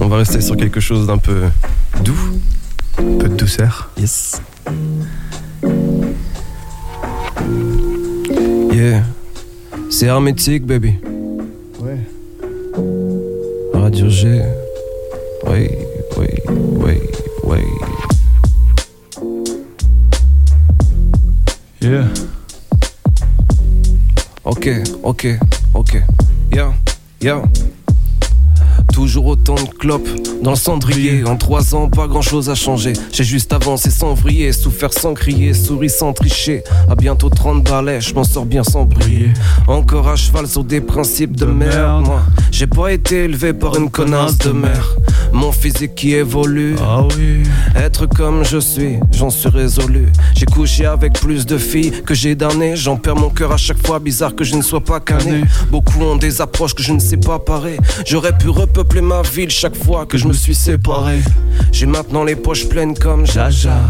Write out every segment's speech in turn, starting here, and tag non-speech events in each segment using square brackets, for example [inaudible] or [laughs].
On va rester sur quelque chose d'un peu doux. Un peu de douceur. Yes. Yeah. C'est hermétique, baby. Ouais. Radio G. Oui, oui, oui, oui. Yeah. Ok, ok, ok. Yeah, yeah. Toujours autant de clopes dans le cendrier. En trois ans, pas grand chose a changé. J'ai juste avancé sans vriller, souffert sans crier, souri sans tricher. À bientôt 30 balais, je m'en sors bien sans briller. Encore à cheval sur des principes de, De merde. merde. Moi, j'ai pas été élevé par une connasse de mère. Mon physique qui évolue. Ah oui. Être comme je suis, j'en suis résolu. J'ai couché avec plus de filles que j'ai d'années. J'en perds mon cœur à chaque fois, bizarre que je ne sois pas cané. Cané. Beaucoup ont des approches que je ne sais pas parer. J'aurais pu repeupler ma ville chaque fois que je me suis séparé. J'ai maintenant les poches pleines comme Jaja.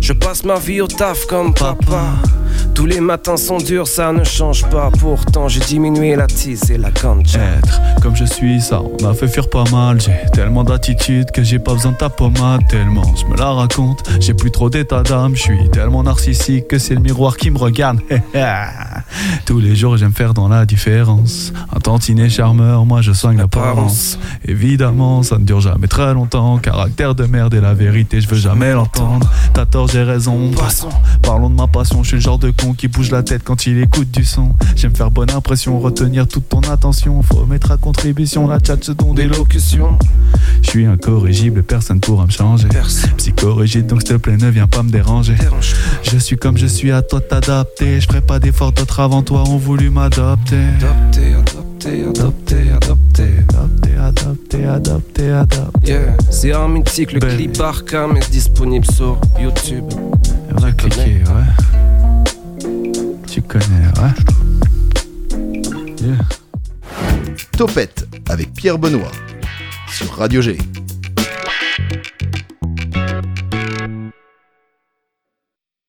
Je passe ma vie au taf comme papa. Tous les matins sont durs, ça ne change pas. Pourtant, j'ai diminué la tise et la ganja. Être comme je suis, ça m'a fait fuir pas mal. J'ai tellement d'attitude que j'ai pas besoin de ta pommade. Tellement je me la raconte, j'ai plus trop d'état d'âme. Je suis tellement narcissique que c'est le miroir qui me regarde. [laughs] Tous les jours j'aime faire dans la différence. Un tantinet charmeur, moi je soigne l'apparence. Évidemment, ça ne dure jamais très longtemps. Caractère de merde et la vérité, je veux jamais l'entendre. T'as tort, j'ai raison. Passons. Parlons de ma passion, je suis le genre de con qui bouge la tête quand il écoute du son. J'aime faire bonne impression, retenir toute ton attention. Faut mettre à contribution la chat, ce don des lots. Suis incorrigible, personne pourra me changer. Psychorigide, donc s'il te plaît, ne viens pas me déranger. dérange. Je suis comme je suis, à toi de t'adapter. Je ferai pas d'efforts, d'autres avant toi ont voulu m'adopter. Adopté, adopté, adopté, adopté. Adopter, adopter, adopter, adopter. Yeah, c'est un mythique, le Ben. clip Arkham est disponible sur YouTube. On va Tu cliquer, ouais. Tu connais, ouais. Yeah. Topette avec Pierre Benoît sur Radio G.